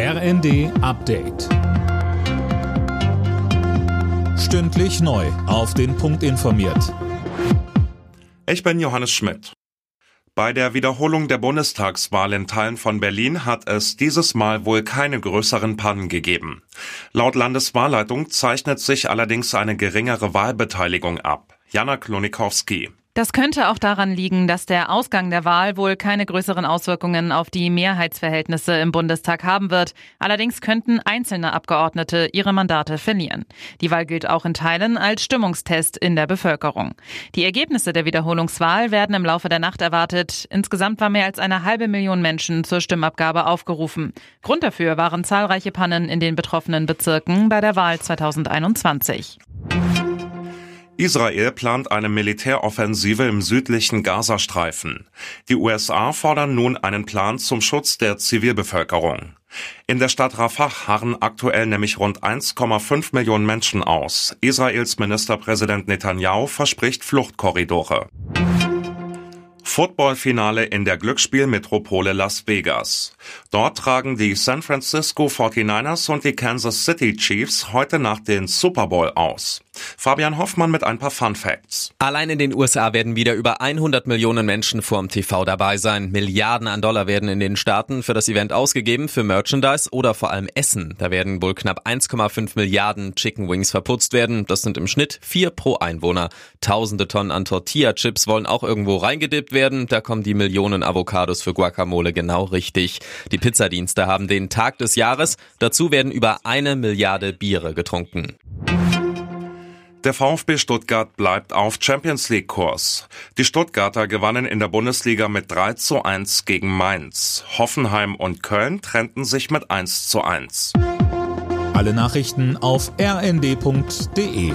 RND Update. Stündlich neu. Auf den Punkt informiert. Ich bin Johannes Schmidt. Bei der Wiederholung der Bundestagswahl in Teilen von Berlin hat es dieses Mal wohl keine größeren Pannen gegeben. Laut Landeswahlleitung zeichnet sich allerdings eine geringere Wahlbeteiligung ab. Jana Klonikowski. Das könnte auch daran liegen, dass der Ausgang der Wahl wohl keine größeren Auswirkungen auf die Mehrheitsverhältnisse im Bundestag haben wird. Allerdings könnten einzelne Abgeordnete ihre Mandate verlieren. Die Wahl gilt auch in Teilen als Stimmungstest in der Bevölkerung. Die Ergebnisse der Wiederholungswahl werden im Laufe der Nacht erwartet. Insgesamt war mehr als eine halbe Million Menschen zur Stimmabgabe aufgerufen. Grund dafür waren zahlreiche Pannen in den betroffenen Bezirken bei der Wahl 2021. Israel plant eine Militäroffensive im südlichen Gazastreifen. Die USA fordern nun einen Plan zum Schutz der Zivilbevölkerung. In der Stadt Rafah harren aktuell nämlich rund 1,5 Millionen Menschen aus. Israels Ministerpräsident Netanyahu verspricht Fluchtkorridore. Footballfinale in der Glücksspielmetropole Las Vegas. Dort tragen die San Francisco 49ers und die Kansas City Chiefs heute Nacht den Super Bowl aus. Fabian Hoffmann mit ein paar Fun Facts. Allein in den USA werden wieder über 100 Millionen Menschen vorm TV dabei sein. Milliarden an Dollar werden in den Staaten für das Event ausgegeben, für Merchandise oder vor allem Essen. Da werden wohl knapp 1,5 Milliarden Chicken Wings verputzt werden. Das sind im Schnitt vier pro Einwohner. Tausende Tonnen an Tortilla-Chips wollen auch irgendwo reingedippt werden. Da kommen die Millionen Avocados für Guacamole genau richtig. Die Pizzadienste haben den Tag des Jahres. Dazu werden über eine Milliarde Biere getrunken. Der VfB Stuttgart bleibt auf Champions League Kurs. Die Stuttgarter gewannen in der Bundesliga mit 3 zu 1 gegen Mainz. Hoffenheim und Köln trennten sich mit 1 zu 1. Alle Nachrichten auf rnd.de